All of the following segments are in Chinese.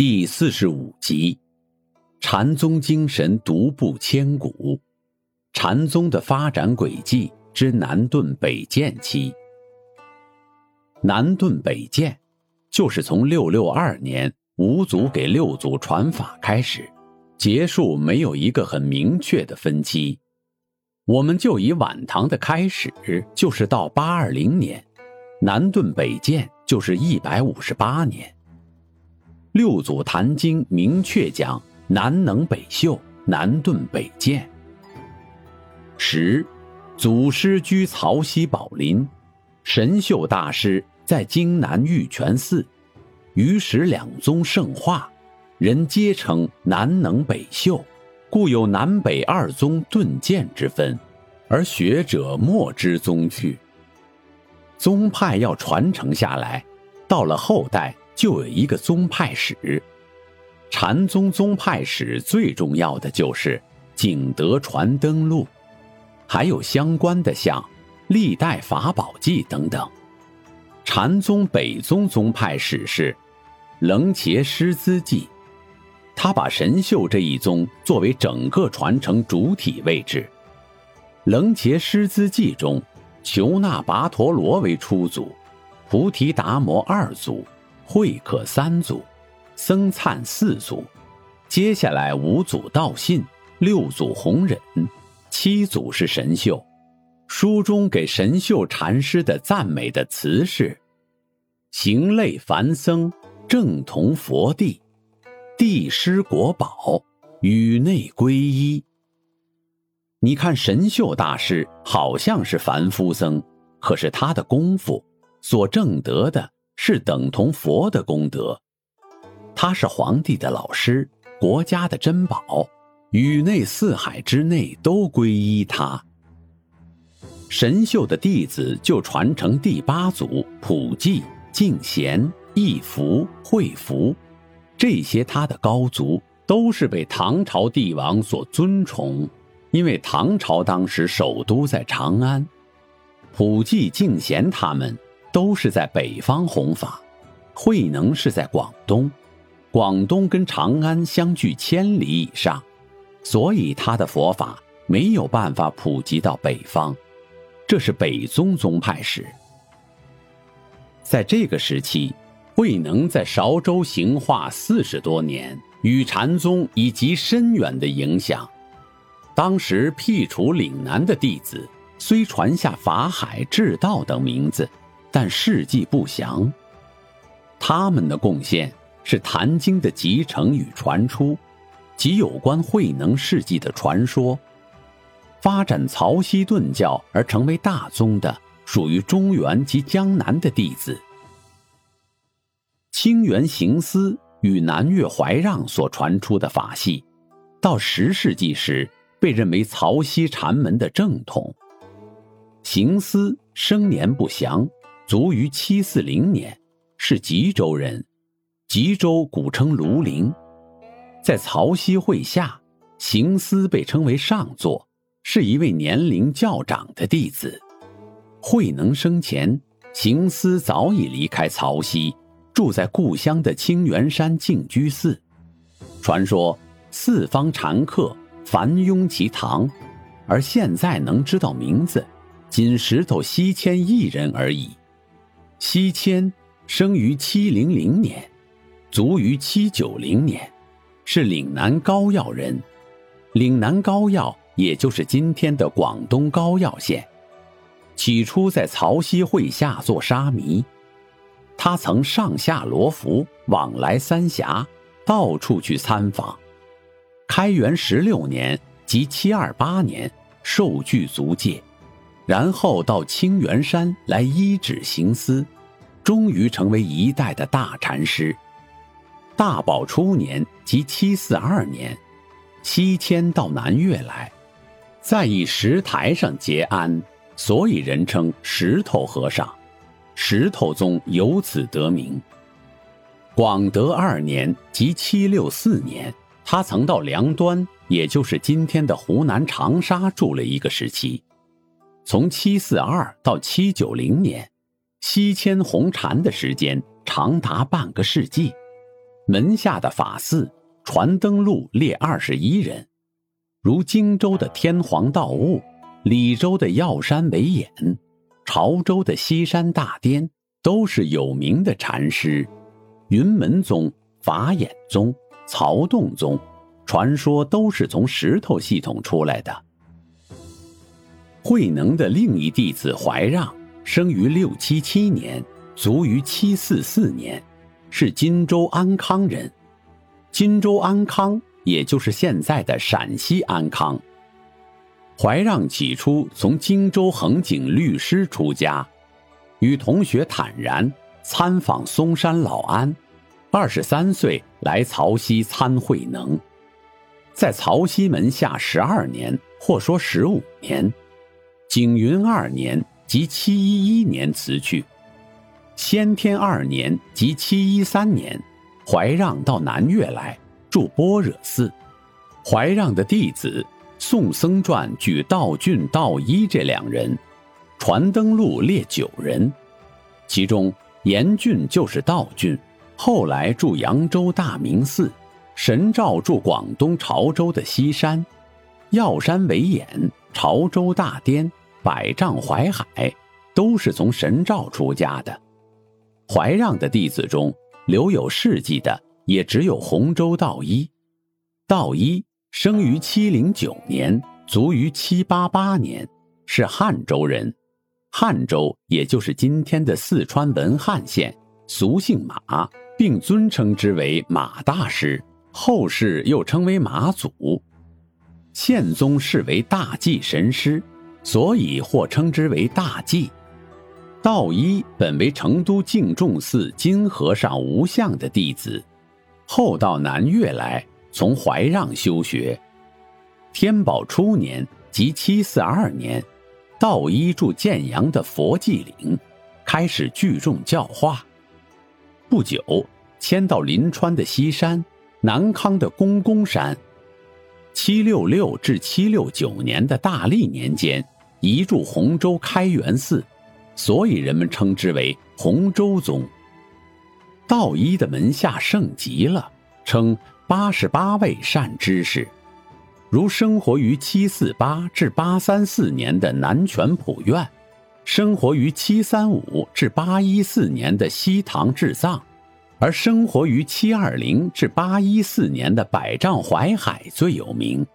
第四十五集，禅宗精神独步千古，禅宗的发展轨迹之南顿北渐期。南顿北渐，就是从六六二年。五祖给六祖传法开始，结束没有一个很明确的分期。我们就以晚唐的开始，就是到八二零年，南顿北渐就是一百五十八年。六祖坛经明确讲南能北秀，南顿北渐。十，祖师居曹溪宝林，神秀大师在京南玉泉寺。于是两宗圣化，人皆称南能北秀，故有南北二宗顿渐之分，而学者莫知宗去。宗派要传承下来，到了后代就有一个宗派史。禅宗宗派史最重要的就是《景德传灯录》，还有相关的像《历代法宝记》等等。禅宗北宗宗派史是。楞伽师资记，他把神秀这一宗作为整个传承主体位置。楞伽师资记中，求那跋陀罗为初祖，菩提达摩二祖，慧可三祖，僧璨四祖，接下来五祖道信，六祖弘忍，七祖是神秀。书中给神秀禅师的赞美的词是：行类凡僧。正同佛地，地师国宝，宇内皈依。你看神秀大师好像是凡夫僧，可是他的功夫所证得的是等同佛的功德。他是皇帝的老师，国家的珍宝，宇内四海之内都皈依他。神秀的弟子就传承第八祖普济净贤。义福、惠福，这些他的高族都是被唐朝帝王所尊崇，因为唐朝当时首都在长安。普济、敬贤他们都是在北方弘法，慧能是在广东，广东跟长安相距千里以上，所以他的佛法没有办法普及到北方，这是北宗宗派史。在这个时期。慧能在韶州行化四十多年，与禅宗以及深远的影响。当时辟除岭南的弟子，虽传下法海、智道等名字，但事迹不详。他们的贡献是《坛经》的集成与传出，及有关慧能事迹的传说。发展曹溪顿教而成为大宗的，属于中原及江南的弟子。清源行思与南岳怀让所传出的法系，到十世纪时被认为曹溪禅门的正统。行思生年不详，卒于七四零年，是吉州人。吉州古称庐陵，在曹溪会下，行思被称为上座，是一位年龄较长的弟子。慧能生前，行思早已离开曹溪。住在故乡的清源山净居寺，传说四方禅客繁拥其堂，而现在能知道名字，仅石头西迁一人而已。西迁生于七零零年，卒于七九零年，是岭南高要人。岭南高要也就是今天的广东高要县，起初在曹溪会下做沙弥。他曾上下罗浮，往来三峡，到处去参访。开元十六年即七二八年，受具足戒，然后到清源山来依止行思，终于成为一代的大禅师。大宝初年即七四二年，西迁到南岳来，在以石台上结庵，所以人称石头和尚。石头宗由此得名。广德二年即七六四年，他曾到梁端，也就是今天的湖南长沙住了一个时期。从七四二到七九零年，西迁红禅的时间长达半个世纪。门下的法寺传灯录列二十一人，如荆州的天皇道悟、李州的药山惟演、潮州的西山大颠，都是有名的禅师。云门宗、法眼宗、曹洞宗，传说都是从石头系统出来的。慧能的另一弟子怀让，生于六七七年，卒于七四四年。是荆州安康人，荆州安康也就是现在的陕西安康。怀让起初从荆州衡景律师出家，与同学坦然参访嵩山老安，二十三岁来曹溪参慧能，在曹溪门下十二年，或说十五年，景云二年即七一一年辞去。先天二年即七一三年，怀让到南岳来住般若寺。怀让的弟子宋僧传举道俊、道一这两人，传灯录列九人，其中严俊就是道俊，后来住扬州大明寺，神照住广东潮州的西山，药山惟演、潮州大颠、百丈怀海，都是从神照出家的。怀让的弟子中留有事迹的，也只有洪州道一。道一生于七零九年，卒于七八八年，是汉州人。汉州也就是今天的四川文汉县，俗姓马，并尊称之为马大师，后世又称为马祖。宪宗视为大济神师，所以或称之为大济。道一本为成都净众寺金和尚无相的弟子，后到南岳来从怀让修学。天宝初年即七四二年，道一住建阳的佛济岭，开始聚众教化。不久迁到临川的西山、南康的公公山。七六六至七六九年的大历年间，移驻洪州开元寺。所以人们称之为洪州宗。道一的门下盛极了，称八十八位善知识，如生活于七四八至八三四年的南泉普愿，生活于七三五至八一四年的西塘智藏，而生活于七二零至八一四年的百丈怀海最有名。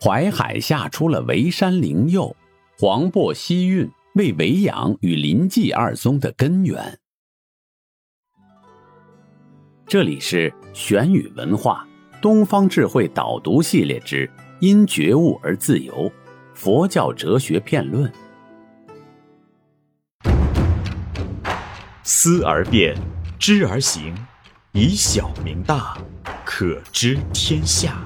怀海下出了沩山灵佑、黄檗西运。为维养与临济二宗的根源。这里是玄宇文化东方智慧导读系列之“因觉悟而自由”佛教哲学片论。思而变，知而行，以小明大，可知天下。